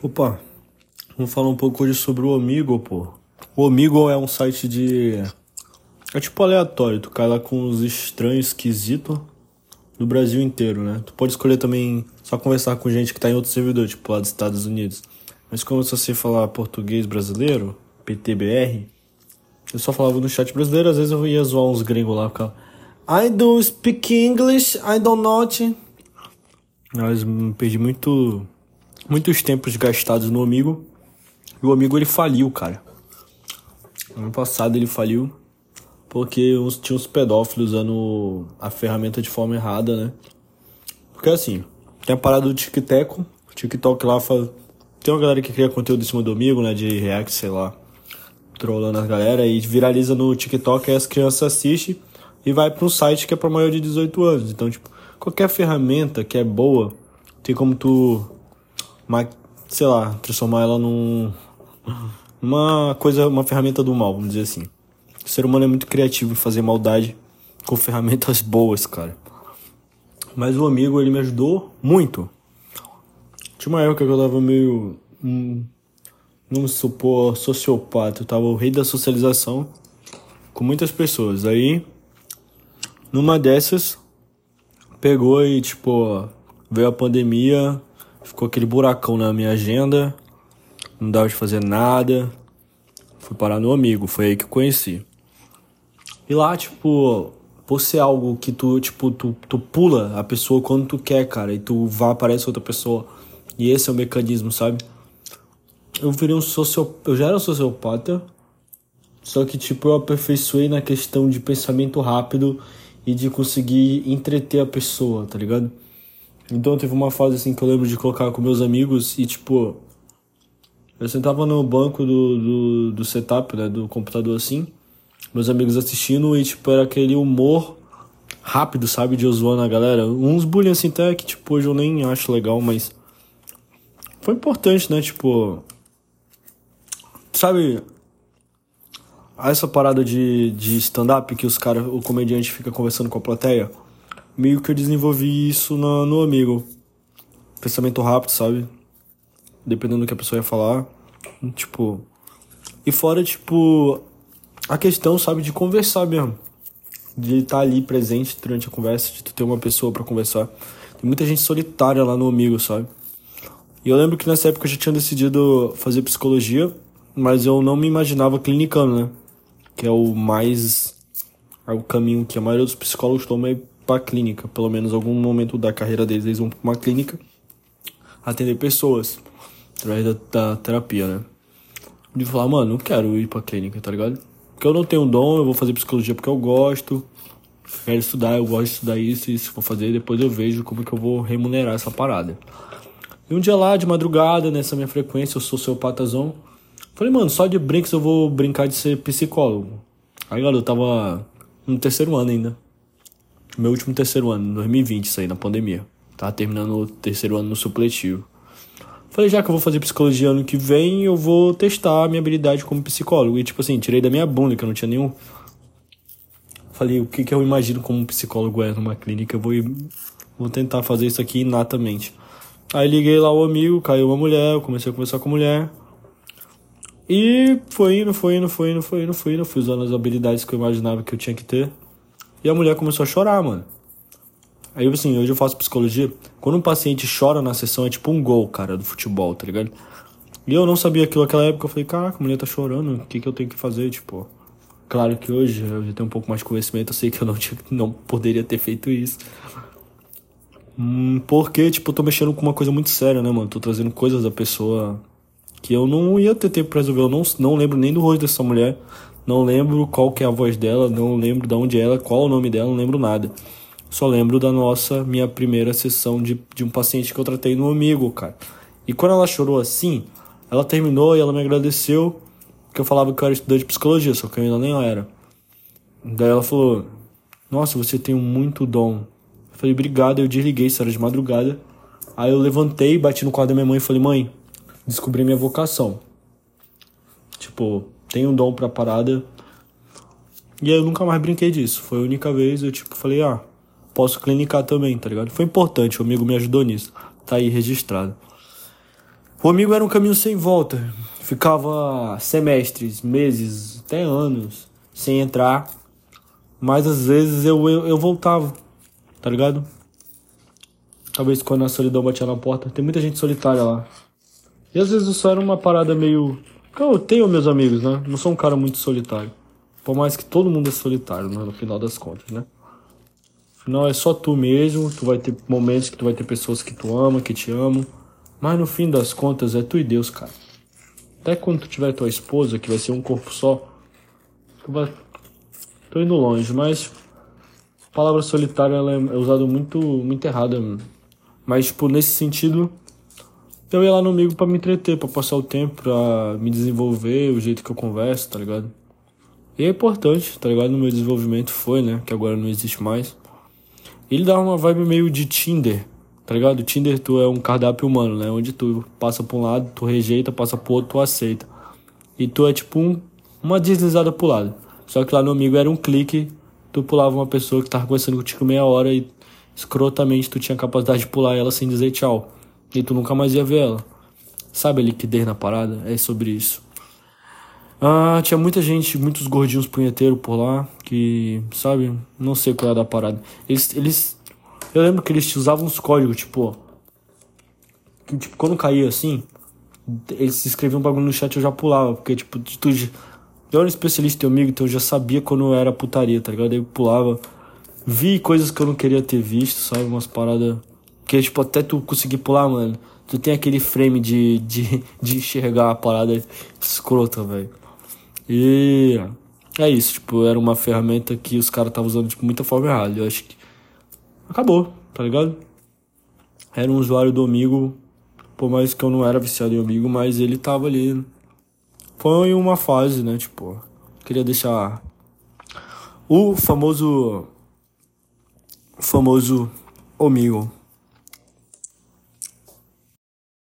Opa, vamos falar um pouco hoje sobre o Amigo, pô. O Amigo é um site de. É tipo aleatório, tu cai lá com os estranhos esquisitos do Brasil inteiro, né? Tu pode escolher também só conversar com gente que tá em outro servidor, tipo lá dos Estados Unidos. Mas como se você falar português brasileiro, PTBR, eu só falava no chat brasileiro, às vezes eu ia zoar uns gringos lá, ficava. I don't speak English, I don't not. Mas perdi muito muitos tempos gastados no amigo. E o amigo ele faliu, cara. Ano passado ele faliu porque uns, tinha uns pedófilos usando a ferramenta de forma errada, né? Porque assim, tem a parada do TikTok, o TikTok lá fala, tem uma galera que cria conteúdo em cima do amigo, né, de react, sei lá, trolando as galera e viraliza no TikTok, aí as crianças assistem e vai para um site que é para maior de 18 anos. Então, tipo, qualquer ferramenta que é boa, tem como tu sei lá, transformar ela num uma coisa, uma ferramenta do mal, vamos dizer assim. O ser humano é muito criativo em fazer maldade com ferramentas boas, cara. Mas o amigo, ele me ajudou muito. Tinha uma época que eu tava meio. Hum, me supor sociopata. Eu tava o rei da socialização com muitas pessoas. Aí, numa dessas, pegou e, tipo, veio a pandemia, ficou aquele buracão na minha agenda, não dava de fazer nada. Fui parar no amigo, foi aí que eu conheci. E lá, tipo, por ser algo que tu, tipo, tu, tu pula a pessoa quando tu quer, cara, e tu vai, aparece outra pessoa. E esse é o mecanismo, sabe? Eu virei um sociopata. Eu já era um sociopata, só que, tipo, eu aperfeiçoei na questão de pensamento rápido e de conseguir entreter a pessoa, tá ligado? Então teve uma fase assim que eu lembro de colocar com meus amigos e tipo. Eu sentava no banco do, do, do setup, né, do computador assim, meus amigos assistindo e tipo, era aquele humor rápido, sabe, de eu zoando a galera. Uns bullying assim até que tipo, hoje eu nem acho legal, mas. Foi importante, né, tipo. Sabe. Essa parada de, de stand-up que os caras, o comediante fica conversando com a plateia meio que eu desenvolvi isso no, no amigo. Pensamento rápido, sabe? Dependendo do que a pessoa ia falar. Tipo. E fora, tipo. A questão, sabe, de conversar mesmo. De estar ali presente durante a conversa, de tu ter uma pessoa para conversar. Tem muita gente solitária lá no amigo, sabe? E eu lembro que nessa época eu já tinha decidido fazer psicologia, mas eu não me imaginava clinicando, né? Que é o mais. É o caminho que a maioria dos psicólogos toma para clínica, pelo menos algum momento da carreira deles, eles vão para uma clínica atender pessoas através da, da terapia, né? De falar, mano, não quero ir pra clínica, tá ligado? Porque eu não tenho dom, eu vou fazer psicologia porque eu gosto, quero estudar, eu gosto de estudar isso, se for fazer, depois eu vejo como que eu vou remunerar essa parada. E um dia lá, de madrugada, nessa minha frequência, eu sou seu patazão. Falei, mano, só de brinks eu vou brincar de ser psicólogo. Aí, galera, eu tava no terceiro ano ainda meu último terceiro ano, 2020, isso aí, na pandemia. Tava terminando o terceiro ano no supletivo. Falei, já que eu vou fazer psicologia ano que vem, eu vou testar a minha habilidade como psicólogo. E, tipo assim, tirei da minha bunda, que eu não tinha nenhum. Falei, o que, que eu imagino como psicólogo é numa clínica? Eu vou, vou tentar fazer isso aqui inatamente. Aí liguei lá o amigo, caiu uma mulher, eu comecei a conversar com a mulher. E foi indo, foi indo, foi indo, foi indo, foi indo. Fui usando as habilidades que eu imaginava que eu tinha que ter. E a mulher começou a chorar, mano. Aí, assim, hoje eu faço psicologia. Quando um paciente chora na sessão, é tipo um gol, cara, do futebol, tá ligado? E eu não sabia aquilo naquela época. Eu falei, caraca, a mulher tá chorando, o que, que eu tenho que fazer? Tipo, claro que hoje eu já tenho um pouco mais de conhecimento, eu sei que eu não, tinha, não poderia ter feito isso. Hum, porque, tipo, eu tô mexendo com uma coisa muito séria, né, mano? Tô trazendo coisas da pessoa que eu não ia ter tempo pra resolver. Eu não, não lembro nem do rosto dessa mulher. Não lembro qual que é a voz dela, não lembro de onde é ela, qual o nome dela, não lembro nada. Só lembro da nossa, minha primeira sessão de, de um paciente que eu tratei no amigo, cara. E quando ela chorou assim, ela terminou e ela me agradeceu que eu falava que eu era estudante de psicologia, só que eu ainda nem era. Daí ela falou: Nossa, você tem muito dom. Eu falei: Obrigado. Eu desliguei, isso era de madrugada. Aí eu levantei, bati no quarto da minha mãe e falei: Mãe, descobri minha vocação. Tipo, tenho um dom pra parada. E aí eu nunca mais brinquei disso. Foi a única vez eu, tipo, falei, ah, posso clinicar também, tá ligado? Foi importante, o amigo me ajudou nisso. Tá aí registrado. O amigo era um caminho sem volta. Ficava semestres, meses, até anos sem entrar. Mas às vezes eu, eu, eu voltava, tá ligado? Talvez quando a solidão batia na porta. Tem muita gente solitária lá. E às vezes só era uma parada meio. Eu tenho meus amigos, né? Não sou um cara muito solitário. Por mais que todo mundo é solitário, né? no final das contas, né? Afinal, é só tu mesmo. Tu vai ter momentos que tu vai ter pessoas que tu ama, que te amam. Mas no fim das contas é tu e Deus, cara. Até quando tu tiver tua esposa, que vai ser um corpo só, tu vai. Tô indo longe, mas. A palavra solitária ela é usada muito, muito errada. Mas, tipo, nesse sentido, eu ia lá no amigo para me entreter, para passar o tempo, pra me desenvolver, o jeito que eu converso, tá ligado? E é importante, tá ligado? No meu desenvolvimento foi, né? Que agora não existe mais. Ele dá uma vibe meio de Tinder, tá ligado? Tinder tu é um cardápio humano, né? Onde tu passa pra um lado, tu rejeita, passa pro outro, tu aceita. E tu é tipo um, uma deslizada pro lado. Só que lá no amigo era um clique, tu pulava uma pessoa que tava conversando contigo meia hora e escrotamente tu tinha capacidade de pular ela sem dizer tchau. E tu nunca mais ia ver ela. Sabe a liquidez na parada? É sobre isso. Ah, tinha muita gente, muitos gordinhos punheteiros por lá, que, sabe, não sei qual é da parada. Eles, eles, eu lembro que eles usavam uns códigos, tipo, que, tipo, quando caía assim, eles escreviam um bagulho no chat eu já pulava, porque, tipo, tu, eu era um especialista em amigo, então eu já sabia quando era putaria, tá ligado? Aí eu pulava, vi coisas que eu não queria ter visto, sabe, umas paradas que, tipo, até tu conseguir pular, mano, tu tem aquele frame de, de, de enxergar a parada escrota, velho. E é isso, tipo, era uma ferramenta que os caras estavam usando de tipo, muita forma errada. Eu acho que acabou, tá ligado? Era um usuário do amigo, por mais que eu não era viciado em amigo, mas ele tava ali. Foi uma fase, né? Tipo, queria deixar o famoso. O famoso amigo